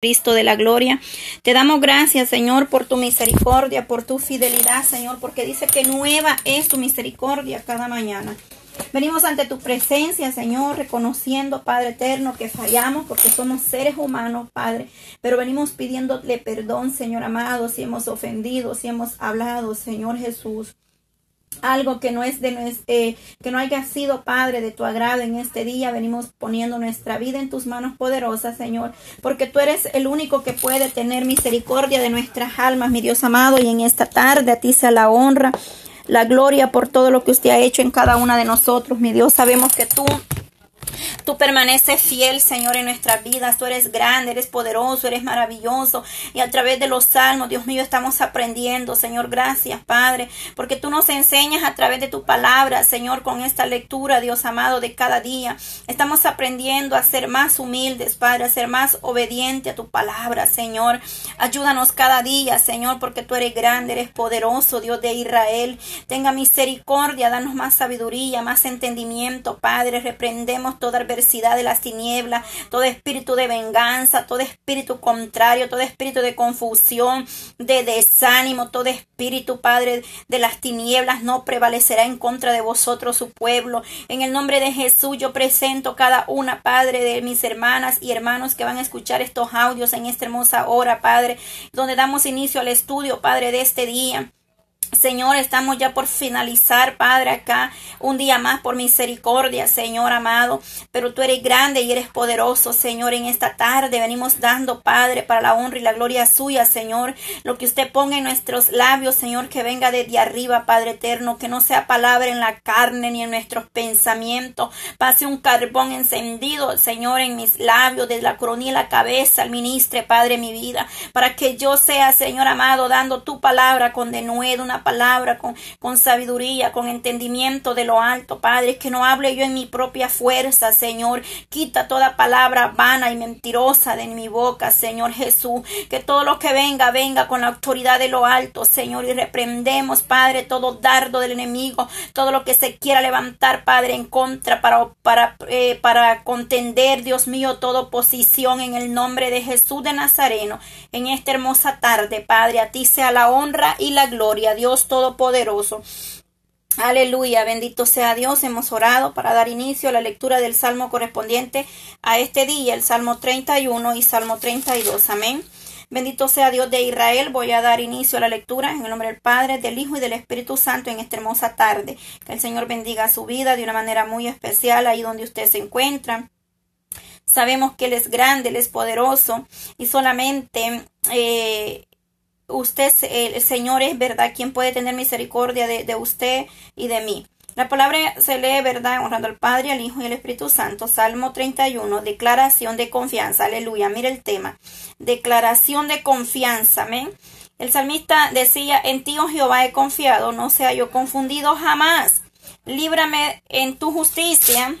Cristo de la gloria. Te damos gracias, Señor, por tu misericordia, por tu fidelidad, Señor, porque dice que nueva es tu misericordia cada mañana. Venimos ante tu presencia, Señor, reconociendo, Padre eterno, que fallamos porque somos seres humanos, Padre, pero venimos pidiéndole perdón, Señor amado, si hemos ofendido, si hemos hablado, Señor Jesús algo que no es de eh, que no haya sido Padre de tu agrado en este día. Venimos poniendo nuestra vida en tus manos poderosas, Señor, porque tú eres el único que puede tener misericordia de nuestras almas, mi Dios amado, y en esta tarde a ti sea la honra, la gloria por todo lo que usted ha hecho en cada una de nosotros, mi Dios. Sabemos que tú Tú permaneces fiel, Señor, en nuestras vidas. Tú eres grande, eres poderoso, eres maravilloso. Y a través de los salmos, Dios mío, estamos aprendiendo, Señor. Gracias, Padre, porque tú nos enseñas a través de tu palabra, Señor, con esta lectura, Dios amado, de cada día. Estamos aprendiendo a ser más humildes, Padre, a ser más obediente a tu palabra, Señor. Ayúdanos cada día, Señor, porque tú eres grande, eres poderoso, Dios de Israel. Tenga misericordia, danos más sabiduría, más entendimiento, Padre. Reprendemos toda adversidad de las tinieblas, todo espíritu de venganza, todo espíritu contrario, todo espíritu de confusión, de desánimo, todo espíritu, Padre, de las tinieblas no prevalecerá en contra de vosotros, su pueblo. En el nombre de Jesús yo presento cada una, Padre, de mis hermanas y hermanos que van a escuchar estos audios en esta hermosa hora, Padre, donde damos inicio al estudio, Padre, de este día. Señor, estamos ya por finalizar, Padre, acá un día más por misericordia, Señor amado. Pero tú eres grande y eres poderoso, Señor. En esta tarde venimos dando, Padre, para la honra y la gloria suya, Señor. Lo que usted ponga en nuestros labios, Señor, que venga desde arriba, Padre eterno. Que no sea palabra en la carne ni en nuestros pensamientos. Pase un carbón encendido, Señor, en mis labios, desde la coronilla y la cabeza, al ministre, Padre, mi vida. Para que yo sea, Señor amado, dando tu palabra con denuedo, una palabra con, con sabiduría, con entendimiento de lo alto, Padre, que no hable yo en mi propia fuerza, Señor. Quita toda palabra vana y mentirosa de mi boca, Señor Jesús. Que todo lo que venga, venga con la autoridad de lo alto, Señor. Y reprendemos, Padre, todo dardo del enemigo, todo lo que se quiera levantar, Padre, en contra para, para, eh, para contender, Dios mío, toda oposición en el nombre de Jesús de Nazareno. En esta hermosa tarde, Padre, a ti sea la honra y la gloria, Dios Todopoderoso. Aleluya, bendito sea Dios. Hemos orado para dar inicio a la lectura del salmo correspondiente a este día, el Salmo 31 y Salmo 32. Amén. Bendito sea Dios de Israel. Voy a dar inicio a la lectura en el nombre del Padre, del Hijo y del Espíritu Santo en esta hermosa tarde. Que el Señor bendiga su vida de una manera muy especial ahí donde usted se encuentra. Sabemos que Él es grande, Él es poderoso y solamente eh, usted, el Señor es verdad, quien puede tener misericordia de, usted y de mí. La palabra se lee, ¿verdad? Honrando al Padre, al Hijo y al Espíritu Santo. Salmo 31, declaración de confianza. Aleluya. Mira el tema. Declaración de confianza. Amén. El salmista decía, en ti, oh Jehová, he confiado, no sea yo confundido jamás. Líbrame en tu justicia.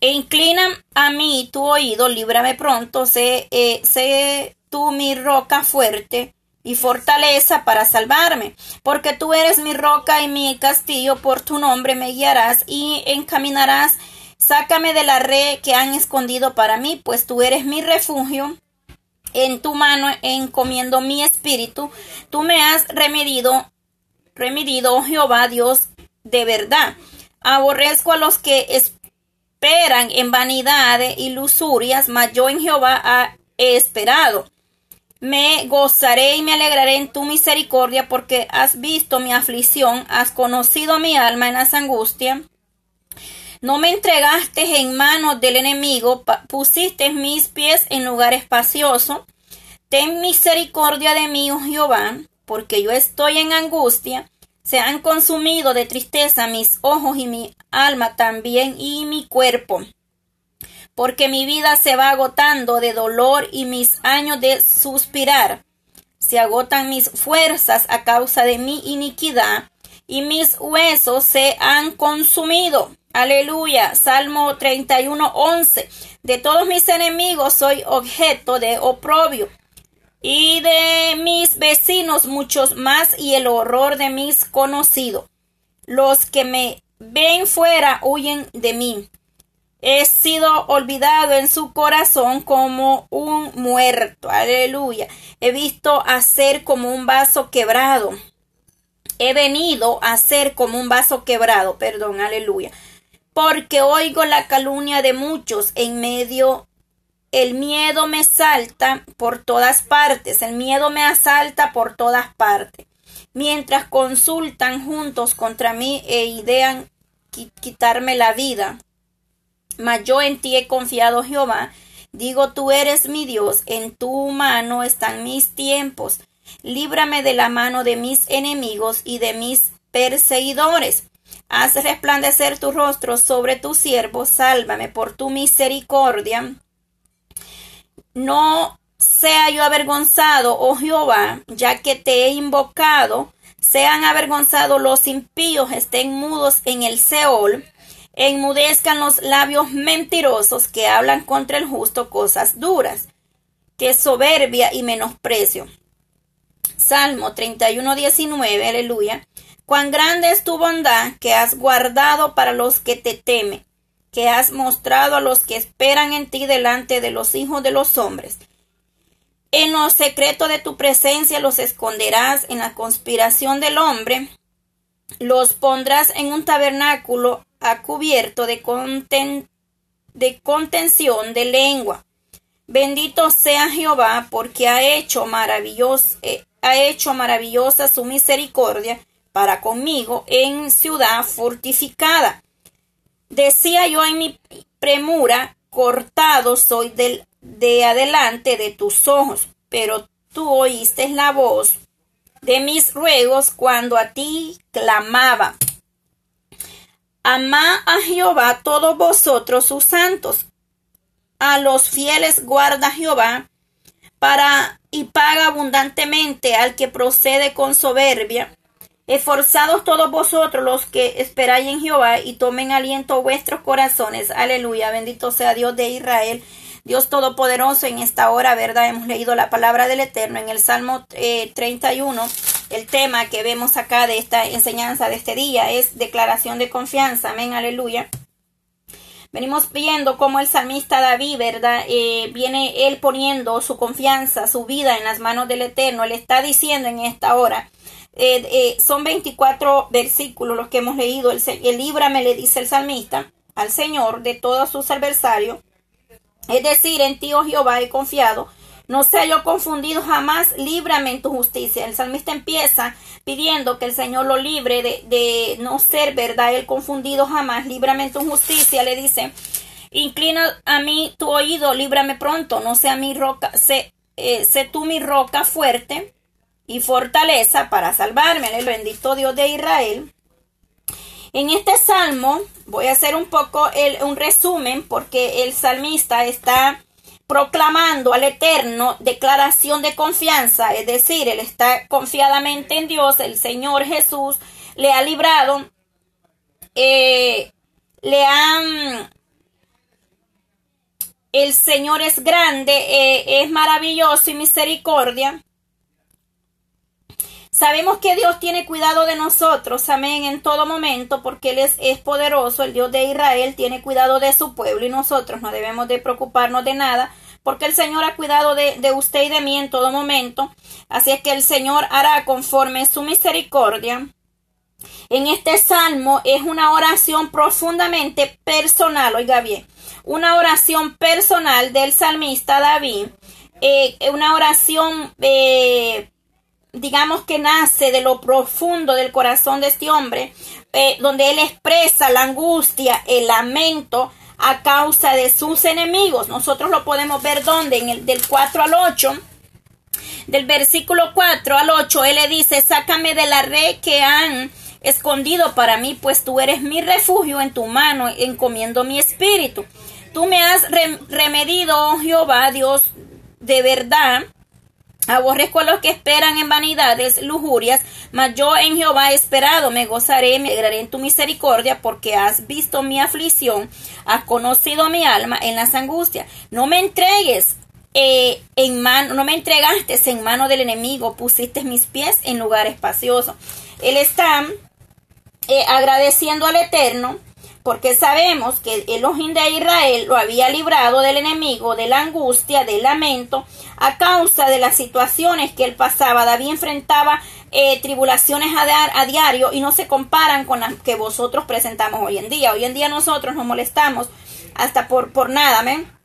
E inclina a mí tu oído, líbrame pronto, sé, eh, tú mi roca fuerte y fortaleza para salvarme, porque tú eres mi roca y mi castillo, por tu nombre me guiarás y encaminarás. Sácame de la red que han escondido para mí, pues tú eres mi refugio. En tu mano encomiendo mi espíritu. Tú me has remedido, remedido, oh Jehová, Dios de verdad. Aborrezco a los que esperan en vanidad y lusurias, mas yo en Jehová he esperado. Me gozaré y me alegraré en tu misericordia porque has visto mi aflicción, has conocido mi alma en las angustias. No me entregaste en manos del enemigo, pusiste mis pies en lugar espacioso. Ten misericordia de mí, oh Jehová, porque yo estoy en angustia. Se han consumido de tristeza mis ojos y mi alma también y mi cuerpo porque mi vida se va agotando de dolor y mis años de suspirar. Se agotan mis fuerzas a causa de mi iniquidad y mis huesos se han consumido. Aleluya. Salmo 31, 11. De todos mis enemigos soy objeto de oprobio y de mis vecinos muchos más y el horror de mis conocidos. Los que me ven fuera huyen de mí. He sido olvidado en su corazón como un muerto. Aleluya. He visto a ser como un vaso quebrado. He venido a ser como un vaso quebrado. Perdón, aleluya. Porque oigo la calumnia de muchos en medio. El miedo me salta por todas partes. El miedo me asalta por todas partes. Mientras consultan juntos contra mí e idean quitarme la vida mas yo en ti he confiado, Jehová. Digo, tú eres mi Dios, en tu mano están mis tiempos. Líbrame de la mano de mis enemigos y de mis perseguidores. Haz resplandecer tu rostro sobre tu siervo, sálvame por tu misericordia. No sea yo avergonzado, oh Jehová, ya que te he invocado. Sean avergonzados los impíos, estén mudos en el Seol enmudezcan los labios mentirosos que hablan contra el justo cosas duras, que soberbia y menosprecio. Salmo 31, 19, aleluya. Cuán grande es tu bondad que has guardado para los que te temen, que has mostrado a los que esperan en ti delante de los hijos de los hombres. En lo secreto de tu presencia los esconderás en la conspiración del hombre, los pondrás en un tabernáculo ha cubierto de, de contención de lengua. Bendito sea Jehová, porque ha hecho, eh, ha hecho maravillosa su misericordia para conmigo en ciudad fortificada. Decía yo en mi premura, cortado soy del, de adelante de tus ojos, pero tú oíste la voz de mis ruegos cuando a ti clamaba. Amá a Jehová todos vosotros sus santos. A los fieles guarda Jehová para y paga abundantemente al que procede con soberbia. Esforzados todos vosotros los que esperáis en Jehová y tomen aliento vuestros corazones. Aleluya. Bendito sea Dios de Israel. Dios Todopoderoso, en esta hora, ¿verdad? Hemos leído la palabra del Eterno en el Salmo 31 eh, el tema que vemos acá de esta enseñanza de este día es declaración de confianza. Amén, aleluya. Venimos viendo cómo el salmista David, ¿verdad? Eh, viene él poniendo su confianza, su vida en las manos del Eterno. Le está diciendo en esta hora. Eh, eh, son 24 versículos los que hemos leído. El, el líbrame, le dice el salmista, al Señor de todos sus adversarios. Es decir, en ti, oh Jehová, he confiado no sea yo confundido jamás, líbrame en tu justicia. El salmista empieza pidiendo que el Señor lo libre de, no ser, ¿verdad? El confundido jamás, líbrame en tu justicia. Le dice, inclina a mí tu oído, líbrame pronto, no sea mi roca, sé, eh, sé tú mi roca fuerte y fortaleza para salvarme. El bendito Dios de Israel. En este salmo voy a hacer un poco el, un resumen porque el salmista está proclamando al Eterno declaración de confianza, es decir, él está confiadamente en Dios, el Señor Jesús le ha librado, eh, le han... El Señor es grande, eh, es maravilloso y misericordia. Sabemos que Dios tiene cuidado de nosotros, amén, en todo momento, porque Él es, poderoso, el Dios de Israel tiene cuidado de su pueblo y nosotros no debemos de preocuparnos de nada, porque el Señor ha cuidado de, de usted y de mí en todo momento. Así es que el Señor hará conforme su misericordia. En este salmo es una oración profundamente personal, oiga bien, una oración personal del salmista David, eh, una oración eh, digamos que nace de lo profundo del corazón de este hombre, eh, donde él expresa la angustia, el lamento a causa de sus enemigos. Nosotros lo podemos ver donde, en el del 4 al 8. Del versículo 4 al 8, él le dice, sácame de la red que han escondido para mí, pues tú eres mi refugio en tu mano, encomiendo mi espíritu. Tú me has remedido, oh Jehová, Dios de verdad, Aborrezco a los que esperan en vanidades, lujurias, mas yo en Jehová he esperado, me gozaré, me alegraré en tu misericordia, porque has visto mi aflicción, has conocido mi alma en las angustias. No me entregues eh, en mano, no me entregaste en mano del enemigo, pusiste mis pies en lugar espacioso. Él está eh, agradeciendo al Eterno porque sabemos que el Elohim de Israel lo había librado del enemigo, de la angustia, del lamento, a causa de las situaciones que él pasaba. David enfrentaba eh, tribulaciones a, a, diario y no se comparan con las que vosotros presentamos hoy en día. Hoy en día nosotros nos molestamos hasta por, por nada, amén.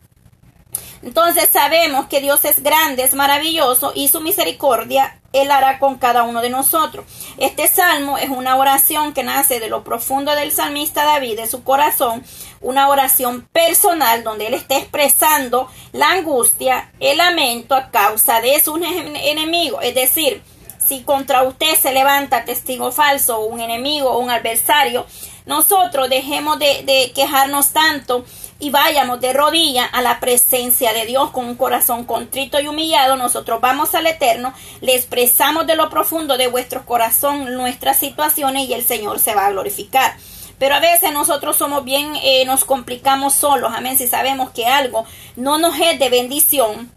Entonces sabemos que Dios es grande, es maravilloso y su misericordia Él hará con cada uno de nosotros. Este salmo es una oración que nace de lo profundo del salmista David, de su corazón, una oración personal donde Él está expresando la angustia, el lamento a causa de sus enemigos. Es decir, si contra usted se levanta testigo falso, un enemigo o un adversario, nosotros dejemos de, de quejarnos tanto y vayamos de rodilla a la presencia de Dios con un corazón contrito y humillado, nosotros vamos al Eterno, le expresamos de lo profundo de vuestro corazón nuestras situaciones y el Señor se va a glorificar. Pero a veces nosotros somos bien, eh, nos complicamos solos, amén, si sabemos que algo no nos es de bendición,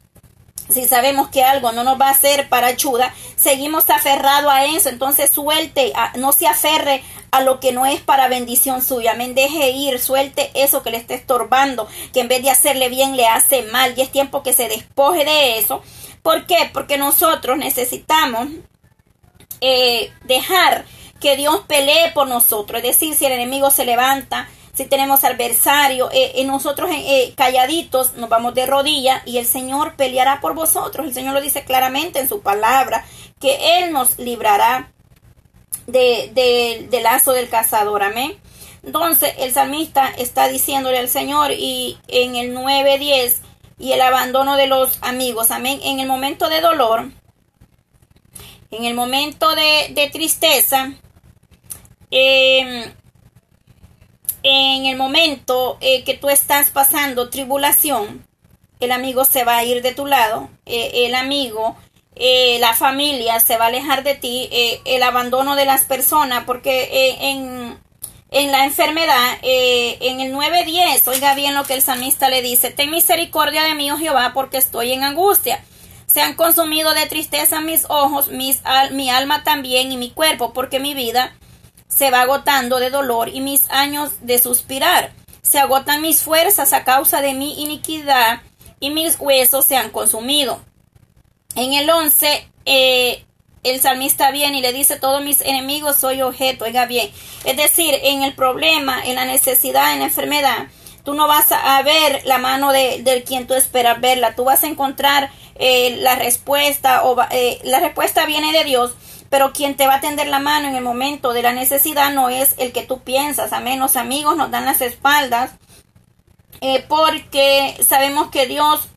si sabemos que algo no nos va a hacer para ayuda, seguimos aferrados a eso, entonces suelte, no se aferre a lo que no es para bendición suya. Amén. Deje ir, suelte eso que le está estorbando, que en vez de hacerle bien le hace mal. Y es tiempo que se despoje de eso. ¿Por qué? Porque nosotros necesitamos eh, dejar que Dios pelee por nosotros. Es decir, si el enemigo se levanta, si tenemos adversario, eh, nosotros eh, calladitos nos vamos de rodillas y el Señor peleará por vosotros. El Señor lo dice claramente en su palabra, que Él nos librará de, del lazo del cazador. Amén. Entonces el salmista está diciéndole al Señor y en el 9.10 y el abandono de los amigos. Amén. En el momento de dolor, en el momento de, tristeza, em, en el momento eh, que tú estás pasando tribulación, el amigo se va a ir de tu lado, eh, el amigo eh, la familia se va a alejar de ti, eh, el abandono de las personas, porque eh, en, en, la enfermedad, en el 9.10, oiga bien lo que el salmista le dice, ten misericordia de mí, oh Jehová, porque estoy en angustia. Se han consumido de tristeza mis ojos, mis, mi alma también y mi cuerpo, porque mi vida se va agotando de dolor y mis años de suspirar. Se agotan mis fuerzas a causa de mi iniquidad y mis huesos se han consumido. En el 11, eh, el salmista viene y le dice, todos mis enemigos soy objeto, oiga bien. Es decir, en el problema, en la necesidad, en la enfermedad, tú no vas a ver la mano de, del quien tú esperas verla, tú vas a encontrar eh, la respuesta, o eh, la respuesta viene de Dios, pero quien te va a tender la mano en el momento de la necesidad no es el que tú piensas, a menos amigos nos dan las espaldas, porque sabemos que Dios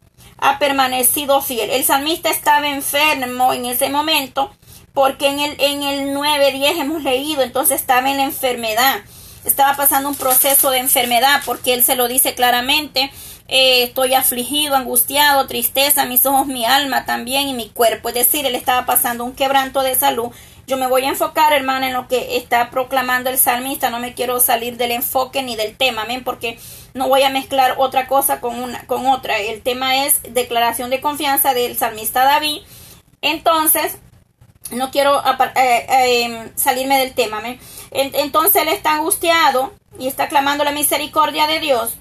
ha permanecido fiel. El salmista estaba enfermo en ese momento porque en el, en el 9.10 hemos leído, entonces estaba en la enfermedad. Estaba pasando un proceso de enfermedad porque él se lo dice claramente. Eh, estoy afligido, angustiado, tristeza, mis ojos, mi alma también y mi cuerpo. Es decir, él estaba pasando un quebranto de salud. Yo me voy a enfocar, hermana, en lo que está proclamando el salmista. No me quiero salir del enfoque ni del tema, amén, porque no voy a mezclar otra cosa con, una, con otra. El tema es declaración de confianza del salmista David. Entonces, no quiero eh, eh, salirme del tema. Entonces él está angustiado y está clamando la misericordia de Dios.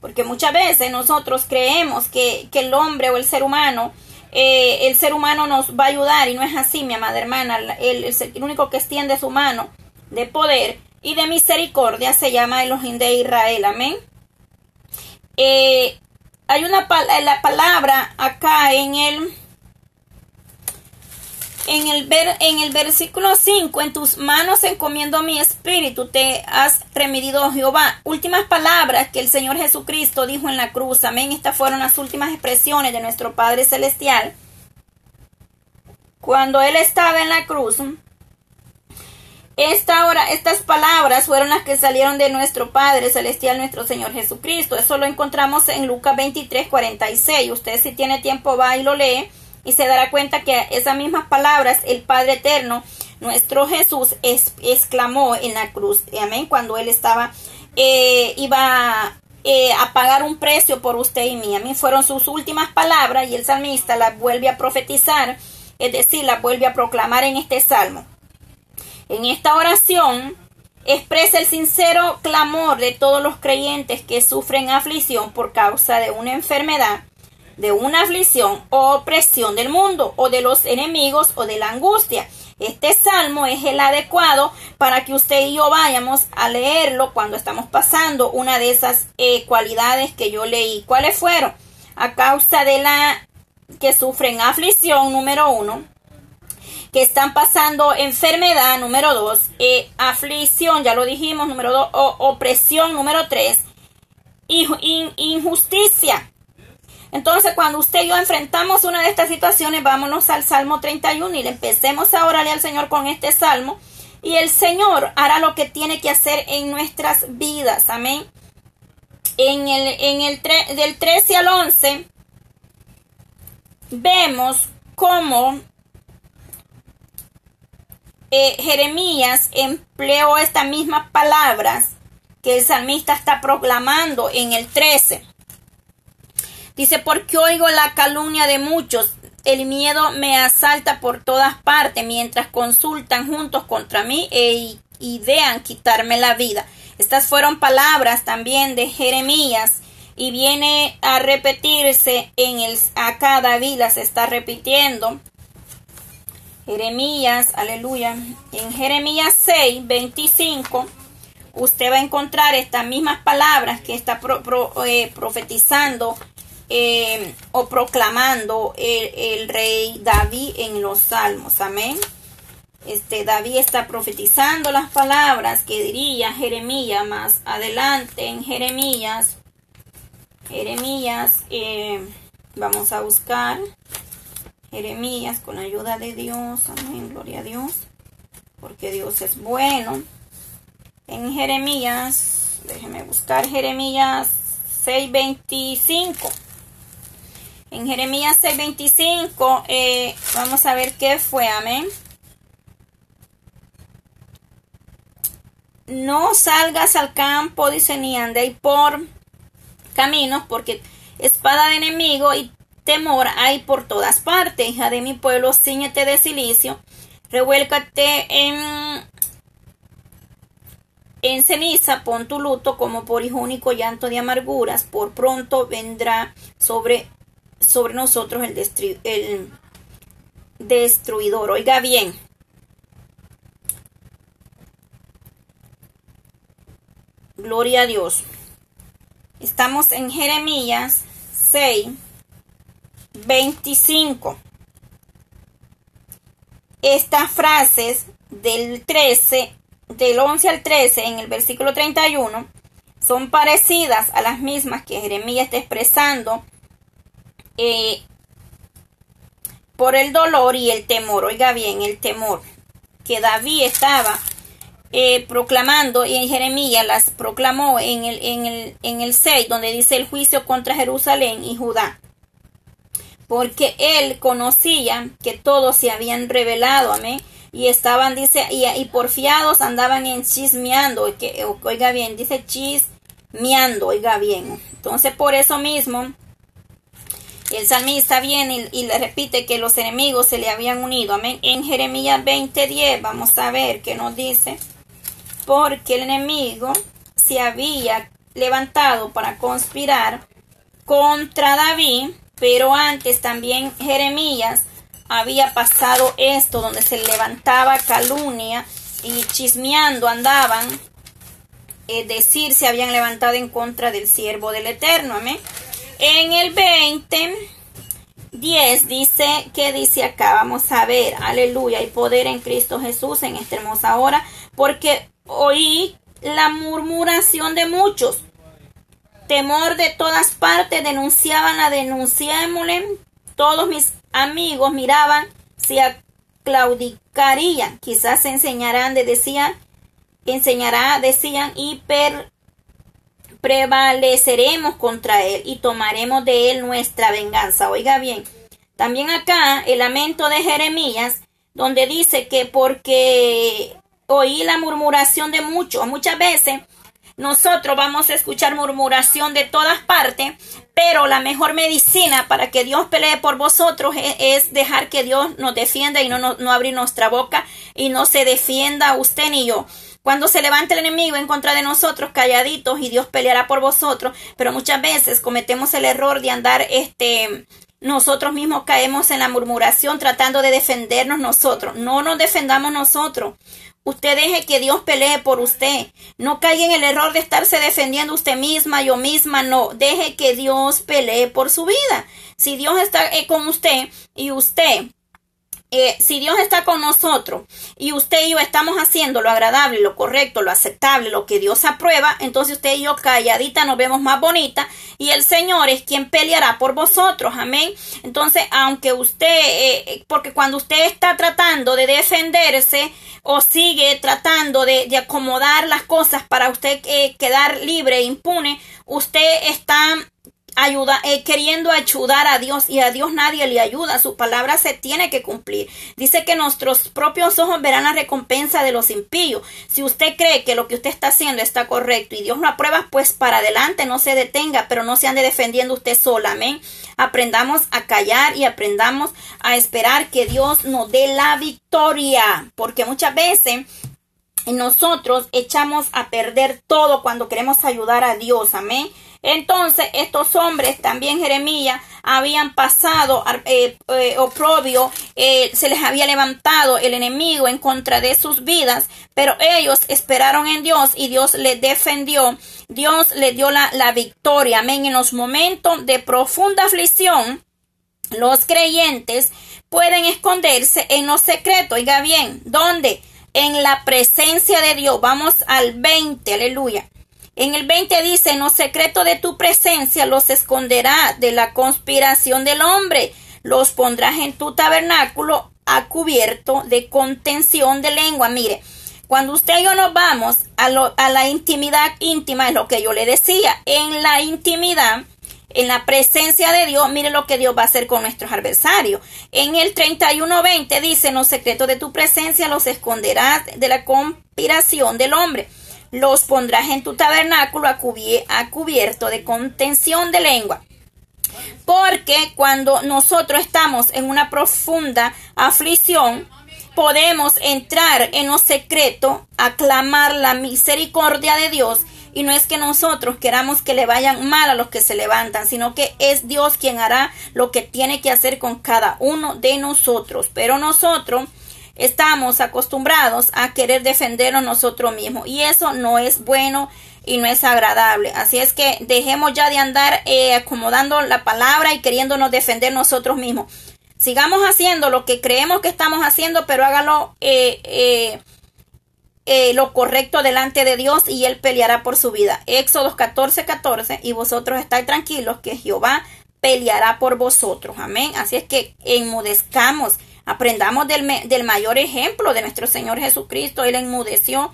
Porque muchas veces nosotros creemos que, el hombre o el ser humano, eh, el ser humano nos va a ayudar y no es así, mi amada hermana. El, el, único que extiende su mano de poder y de misericordia se llama Elohim de Israel. Amén. Eh, hay una la palabra acá en el en el, ver, en el versículo 5, en tus manos encomiendo mi espíritu, te has remedido Jehová. Últimas palabras que el Señor Jesucristo dijo en la cruz. Amén. Estas fueron las últimas expresiones de nuestro Padre Celestial. Cuando Él estaba en la cruz, esta hora, estas palabras fueron las que salieron de nuestro Padre Celestial, nuestro Señor Jesucristo. Eso lo encontramos en Lucas 23, 46. Usted si tiene tiempo va y lo lee y se dará cuenta que esas mismas palabras el Padre Eterno, nuestro Jesús, exclamó en la cruz. Amén. Cuando Él estaba, eh, iba eh, a pagar un precio por usted y mí. A mí fueron sus últimas palabras y el salmista las vuelve a profetizar, es decir, las vuelve a proclamar en este salmo. En esta oración, expresa el sincero clamor de todos los creyentes que sufren aflicción por causa de una enfermedad, de una aflicción o opresión del mundo, o de los enemigos, o de la angustia. Este salmo es el adecuado para que usted y yo vayamos a leerlo cuando estamos pasando una de esas eh, cualidades que yo leí. ¿Cuáles fueron? A causa de la que sufren aflicción, número uno, que están pasando enfermedad, número dos, eh, aflicción, ya lo dijimos, número dos, opresión, número tres, injusticia. Entonces, cuando usted y yo enfrentamos una de estas situaciones, vámonos al Salmo 31 y le empecemos a orarle al Señor con este salmo. Y el Señor hará lo que tiene que hacer en nuestras vidas. Amén. En el, en el del 13 al 11, vemos cómo eh, Jeremías empleó estas mismas palabras que el salmista está proclamando en el 13. Dice, porque oigo la calumnia de muchos, el miedo me asalta por todas partes mientras consultan juntos contra mí e idean quitarme la vida. Estas fueron palabras también de Jeremías y viene a repetirse en el acá David las está repitiendo. Jeremías, aleluya. En Jeremías 6, 25, usted va a encontrar estas mismas palabras que está eh, profetizando eh, o proclamando el, rey David en los salmos. Amén. Este David está profetizando las palabras que diría Jeremías más adelante en Jeremías Jeremías, eh, vamos a buscar Jeremías con la ayuda de Dios, amén, gloria a Dios, porque Dios es bueno. En Jeremías, déjeme buscar Jeremías 6.25. En Jeremías 6.25 eh, vamos a ver qué fue, amén. No salgas al campo, dice, ni andéis por caminos, porque espada de enemigo y temor hay por todas partes. Hija de mi pueblo, ciñete de silicio, revuélcate en, en ceniza, pon tu luto como por hijo único llanto de amarguras, por pronto vendrá sobre, sobre nosotros el, el destruidor. Oiga bien. Gloria a Dios. Estamos en Jeremías 6, 25. Estas frases del 13, del 11 al 13 en el versículo 31 son parecidas a las mismas que Jeremías está expresando eh, por el dolor y el temor. Oiga bien, el temor que David estaba eh, proclamando, y en Jeremías las proclamó en el, en, el, en el 6, donde dice el juicio contra Jerusalén y Judá. Porque él conocía que todos se habían revelado, amén. Y estaban, dice, y, porfiados andaban en chismeando, que, oiga bien, dice chismeando, oiga bien. Entonces, por eso mismo, el salmista viene y, le repite que los enemigos se le habían unido. Amén. En Jeremías 20:10, vamos a ver qué nos dice porque el enemigo se había levantado para conspirar contra David, pero antes también Jeremías había pasado esto donde se levantaba calumnia y chismeando andaban, es decir, se habían levantado en contra del siervo del Eterno, amén. En el 20, 10 dice, ¿qué dice acá? Vamos a ver, aleluya, hay poder en Cristo Jesús en esta hermosa hora, porque oí la murmuración de muchos. Temor de todas partes, denunciaban a denunciémosle. Todos mis amigos miraban si claudicarían. Quizás se enseñarán de decían, enseñará, decían, y prevaleceremos contra él y tomaremos de él nuestra venganza. Oiga bien, también acá el lamento de Jeremías, donde dice que porque oí la murmuración de muchos. Muchas veces nosotros vamos a escuchar murmuración de todas partes, pero la mejor medicina para que Dios pelee por vosotros es, dejar que Dios nos defienda y no, no, abrir nuestra boca y no se defienda usted ni yo. Cuando se levante el enemigo en contra de nosotros, calladitos, y Dios peleará por vosotros, pero muchas veces cometemos el error de andar este nosotros mismos caemos en la murmuración tratando de defendernos nosotros. No nos defendamos nosotros. Usted deje que Dios pelee por usted. No caiga en el error de estarse defendiendo usted misma, yo misma. No, deje que Dios pelee por su vida. Si Dios está eh, con usted y usted eh, si Dios está con nosotros y usted y yo estamos haciendo lo agradable, lo correcto, lo aceptable, lo que Dios aprueba, entonces usted y yo calladita nos vemos más bonita y el Señor es quien peleará por vosotros, amén. Entonces, aunque usted, eh, eh, porque cuando usted está tratando de defenderse o sigue tratando de, acomodar las cosas para usted quedar libre e impune, usted está ayuda, eh, queriendo ayudar a Dios y a Dios nadie le ayuda. Su palabra se tiene que cumplir. Dice que nuestros propios ojos verán la recompensa de los impíos. Si usted cree que lo que usted está haciendo está correcto y Dios lo aprueba, pues para adelante, no se detenga, pero no se ande defendiendo usted sola. Amén. Aprendamos a callar y aprendamos a esperar que Dios nos dé la victoria, porque muchas veces nosotros echamos a perder todo cuando queremos ayudar a Dios. Amén. Entonces estos hombres, también Jeremías, habían pasado eh, eh, oprobio, eh, se les había levantado el enemigo en contra de sus vidas, pero ellos esperaron en Dios y Dios les defendió, Dios les dio la, la victoria, amén, en los momentos de profunda aflicción. Los creyentes pueden esconderse en los secretos. Oiga bien, ¿dónde? En la presencia de Dios. Vamos al 20, aleluya. En el 20 dice, en los secretos de tu presencia los esconderá de la conspiración del hombre, los pondrás en tu tabernáculo a cubierto de contención de lengua. Mire, cuando usted y yo nos vamos a, a la intimidad íntima, es lo que yo le decía, en la intimidad, en la presencia de Dios, mire lo que Dios va a hacer con nuestros adversarios. En el 31.20 dice, en los secretos de tu presencia los esconderás de la conspiración del hombre los pondrás en tu tabernáculo a, cubierto de contención de lengua. Porque cuando nosotros estamos en una profunda aflicción, podemos entrar en lo secreto, aclamar la misericordia de Dios. Y no es que nosotros queramos que le vayan mal a los que se levantan, sino que es Dios quien hará lo que tiene que hacer con cada uno de nosotros. Pero nosotros estamos acostumbrados a querer defendernos nosotros mismos y eso no es bueno y no es agradable. Así es que dejemos ya de andar eh, acomodando la palabra y queriéndonos defender nosotros mismos. Sigamos haciendo lo que creemos que estamos haciendo, pero hágalo eh, eh, lo correcto delante de Dios y Él peleará por su vida. Éxodo 14, 14. Y vosotros estáis tranquilos que Jehová peleará por vosotros. Amén. Así es que enmudezcamos Aprendamos del, del mayor ejemplo de nuestro Señor Jesucristo. Él enmudeció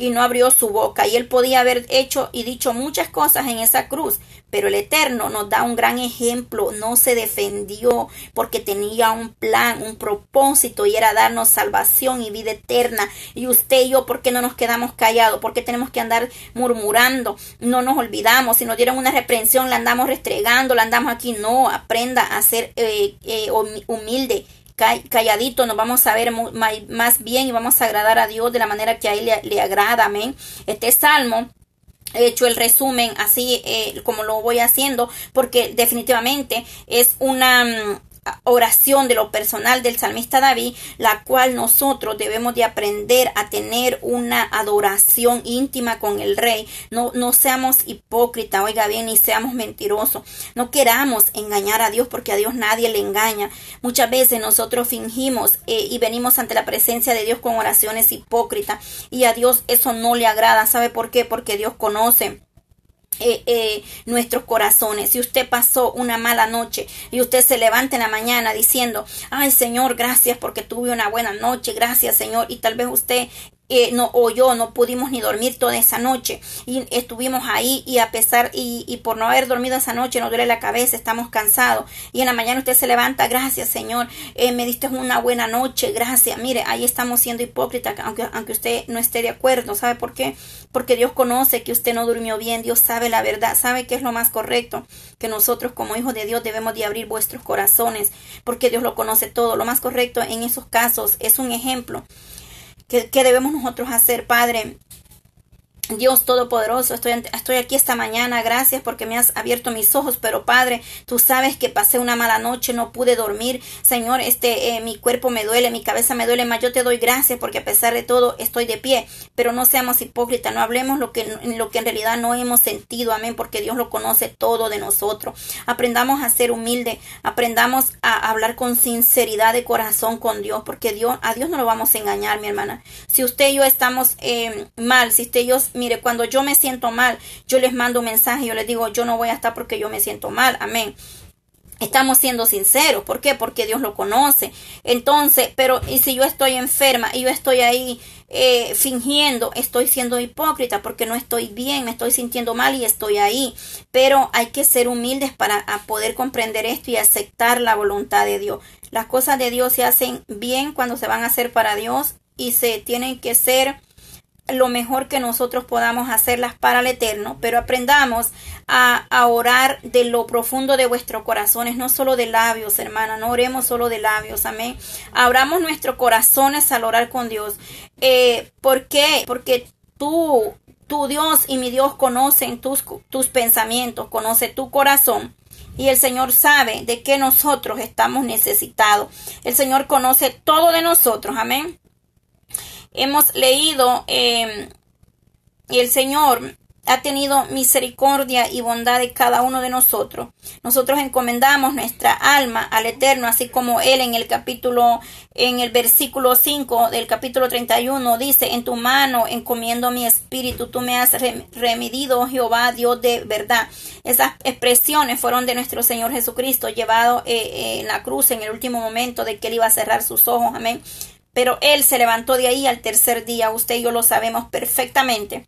y no abrió su boca. Y él podía haber hecho y dicho muchas cosas en esa cruz, pero el Eterno nos da un gran ejemplo. No se defendió porque tenía un plan, un propósito y era darnos salvación y vida eterna. Y usted y yo, ¿por qué no nos quedamos callados? ¿Por qué tenemos que andar murmurando? No nos olvidamos. Si nos dieron una reprensión, la andamos restregando, la andamos aquí. No, aprenda a ser eh, eh, humilde calladito, nos vamos a ver más bien y vamos a agradar a Dios de la manera que a Él le, agrada. Amén. Este salmo he hecho el resumen así eh, como lo voy haciendo porque definitivamente es una mm, oración de lo personal del salmista David, la cual nosotros debemos de aprender a tener una adoración íntima con el rey. No, no seamos hipócritas, oiga bien, ni seamos mentirosos. No queramos engañar a Dios porque a Dios nadie le engaña. Muchas veces nosotros fingimos eh, y venimos ante la presencia de Dios con oraciones hipócritas y a Dios eso no le agrada. ¿Sabe por qué? Porque Dios conoce eh, eh, nuestros corazones. Si usted pasó una mala noche y usted se levanta en la mañana diciendo, ay Señor, gracias porque tuve una buena noche, gracias Señor, y tal vez usted eh, no, o yo no pudimos ni dormir toda esa noche. Y estuvimos ahí y a pesar y, y, por no haber dormido esa noche nos duele la cabeza, estamos cansados. Y en la mañana usted se levanta, gracias Señor, eh, me diste una buena noche, gracias, mire, ahí estamos siendo hipócritas, aunque, aunque usted no esté de acuerdo, ¿sabe por qué? Porque Dios conoce que usted no durmió bien, Dios sabe la verdad, sabe que es lo más correcto, que nosotros como hijos de Dios debemos de abrir vuestros corazones, porque Dios lo conoce todo, lo más correcto en esos casos es un ejemplo ¿Qué, debemos nosotros hacer, Padre? Dios Todopoderoso, estoy, aquí esta mañana, gracias porque me has abierto mis ojos, pero Padre, tú sabes que pasé una mala noche, no pude dormir, Señor, este, eh, mi cuerpo me duele, mi cabeza me duele, más yo te doy gracias porque a pesar de todo estoy de pie, pero no seamos hipócritas, no hablemos lo que, lo que en realidad no hemos sentido, amén, porque Dios lo conoce todo de nosotros, aprendamos a ser humildes, aprendamos a hablar con sinceridad de corazón con Dios, porque Dios, a Dios no lo vamos a engañar, mi hermana, si usted y yo estamos eh, mal, si usted y yo Mire, cuando yo me siento mal, yo les mando un mensaje, yo les digo, yo no voy a estar porque yo me siento mal. Amén. Estamos siendo sinceros. ¿Por qué? Porque Dios lo conoce. Entonces, pero y si yo estoy enferma y yo estoy ahí eh, fingiendo, estoy siendo hipócrita porque no estoy bien, me estoy sintiendo mal y estoy ahí. Pero hay que ser humildes para poder comprender esto y aceptar la voluntad de Dios. Las cosas de Dios se hacen bien cuando se van a hacer para Dios y se tienen que ser lo mejor que nosotros podamos hacerlas para el eterno, pero aprendamos a, orar de lo profundo de vuestros corazones, no solo de labios, hermana, no oremos solo de labios, amén. Abramos nuestros corazones al orar con Dios. Eh, ¿Por qué? Porque tú, tu Dios y mi Dios conocen tus, tus pensamientos, conoce tu corazón. Y el Señor sabe de qué nosotros estamos necesitados. El Señor conoce todo de nosotros. Amén hemos leído eh, y el Señor ha tenido misericordia y bondad de cada uno de nosotros. Nosotros encomendamos nuestra alma al Eterno, así como Él en el capítulo, en el versículo 5 del capítulo 31 dice, en tu mano encomiendo mi espíritu, tú me has remedido, Jehová, Dios de verdad. Esas expresiones fueron de nuestro Señor Jesucristo, llevado eh, en la cruz en el último momento de que Él iba a cerrar sus ojos. Amén pero él se levantó de ahí al tercer día, usted y yo lo sabemos perfectamente.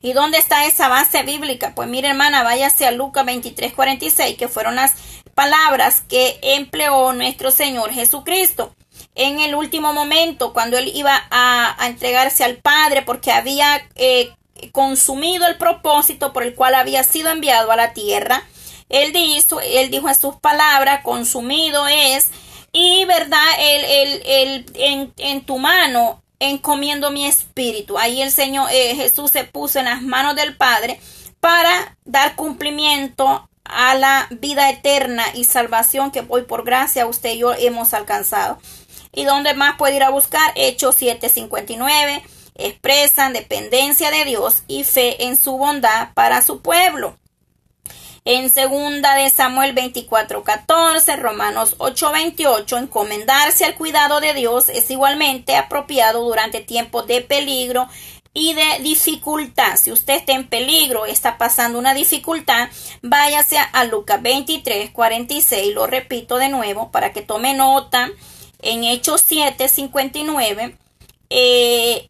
¿Y dónde está esa base bíblica? Pues mire hermana, váyase a Lucas 23, 46, que fueron las palabras que empleó nuestro Señor Jesucristo en el último momento, cuando él iba a, entregarse al Padre, porque había eh, consumido el propósito por el cual había sido enviado a la tierra. Él dijo, él dijo en sus palabras, consumido es y verdad, el, el, el, en, en tu mano encomiendo mi espíritu. Ahí el Señor eh, Jesús se puso en las manos del Padre para dar cumplimiento a la vida eterna y salvación que hoy por gracia usted y yo hemos alcanzado. ¿Y dónde más puede ir a buscar? Hechos 7:59 expresan dependencia de Dios y fe en su bondad para su pueblo. En segunda de Samuel 24:14, Romanos 8:28, encomendarse al cuidado de Dios es igualmente apropiado durante tiempos de peligro y de dificultad. Si usted está en peligro, está pasando una dificultad, váyase a Lucas 23, 46, lo repito de nuevo para que tome nota. En Hechos 7, 59, eh,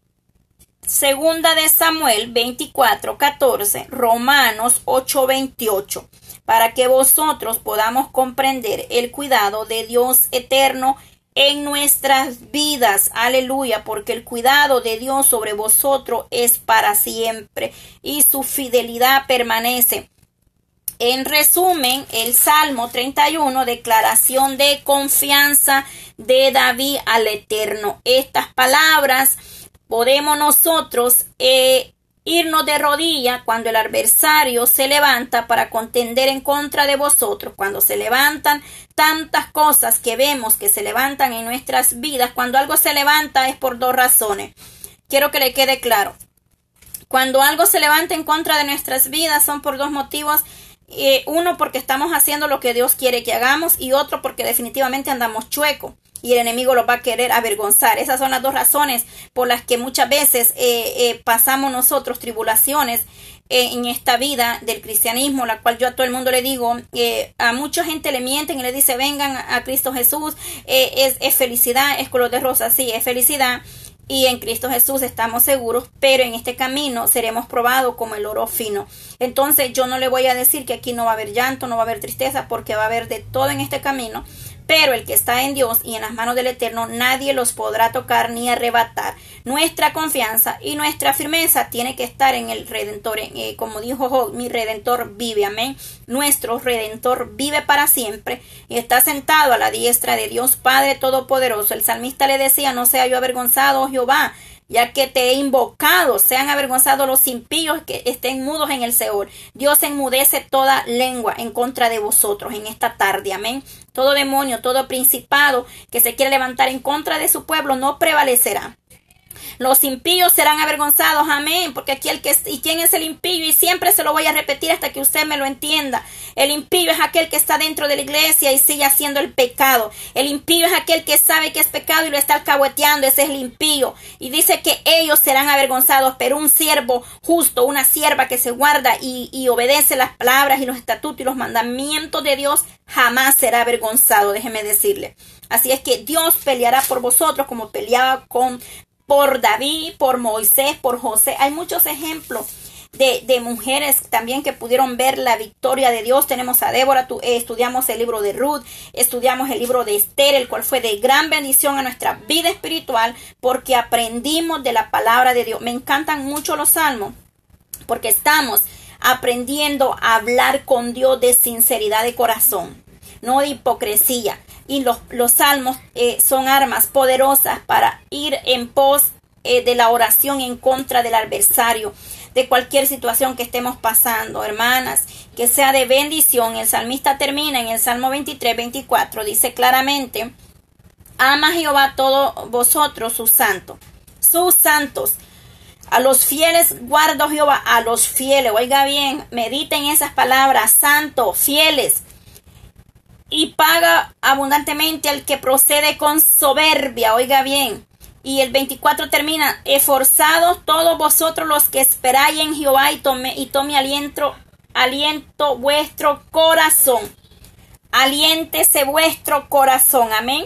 Segunda de Samuel 24, 14, Romanos 8, 28, para que vosotros podamos comprender el cuidado de Dios eterno en nuestras vidas. Aleluya, porque el cuidado de Dios sobre vosotros es para siempre y su fidelidad permanece. En resumen, el Salmo 31, declaración de confianza de David al Eterno. Estas palabras podemos nosotros eh, irnos de rodilla cuando el adversario se levanta para contender en contra de vosotros, cuando se levantan tantas cosas que vemos que se levantan en nuestras vidas, cuando algo se levanta es por dos razones. Quiero que le quede claro. Cuando algo se levanta en contra de nuestras vidas son por dos motivos. Eh, uno porque estamos haciendo lo que Dios quiere que hagamos y otro porque definitivamente andamos chueco y el enemigo los va a querer avergonzar. Esas son las dos razones por las que muchas veces eh, eh, pasamos nosotros tribulaciones eh, en esta vida del cristianismo, la cual yo a todo el mundo le digo, a mucha gente le mienten y le dice vengan a Cristo Jesús, es, es felicidad, es color de rosa, sí, es felicidad y en Cristo Jesús estamos seguros, pero en este camino seremos probados como el oro fino. Entonces yo no le voy a decir que aquí no va a haber llanto, no va a haber tristeza, porque va a haber de todo en este camino, Pero el que está en Dios y en las manos del Eterno, nadie los podrá tocar ni arrebatar. Nuestra confianza y nuestra firmeza tiene que estar en el Redentor. Eh, como dijo Job, mi Redentor vive, amén. Nuestro Redentor vive para siempre y está sentado a la diestra de Dios Padre Todopoderoso. El salmista le decía, no sea yo avergonzado, oh Ya que te he invocado, sean avergonzados los impíos que estén mudos en el Seol. Dios enmudece toda lengua en contra de vosotros en esta tarde, amén. Todo demonio, todo principado que se quiere levantar en contra de su pueblo no prevalecerá. Los impíos serán avergonzados, amén, porque aquí el que y quién es el impío y siempre se lo voy a repetir hasta que usted me lo entienda. El impío es aquel que está dentro de la iglesia y sigue haciendo el pecado. El impío es aquel que sabe que es pecado y lo está alcahueteando, ese es el impío. Y dice que ellos serán avergonzados, pero un siervo justo, una sierva que se guarda y, y obedece las palabras y los estatutos y los mandamientos de Dios jamás será avergonzado, déjeme decirle. Así es que Dios peleará por vosotros como peleaba con por David, por Moisés, por José. Hay muchos ejemplos de, mujeres también que pudieron ver la victoria de Dios. Tenemos a Débora, eh, estudiamos el libro de Ruth, estudiamos el libro de Esther, el cual fue de gran bendición a nuestra vida espiritual porque aprendimos de la palabra de Dios. Me encantan mucho los salmos porque estamos aprendiendo a hablar con Dios de sinceridad de corazón, no de hipocresía y los, los salmos eh, son armas poderosas para ir en pos eh, de la oración en contra del adversario, de cualquier situación que estemos pasando, hermanas, que sea de bendición. El salmista termina en el Salmo 23, 24, dice claramente, ama Jehová todos vosotros, sus santos, sus santos. A los fieles guardo Jehová, a los fieles, oiga bien, mediten esas palabras, santos, fieles, y paga abundantemente al que procede con soberbia. Oiga bien. Y el 24 termina, esforzados todos vosotros los que esperáis en Jehová y tome, y tome aliento, aliento vuestro corazón. Aliéntese vuestro corazón. Amén.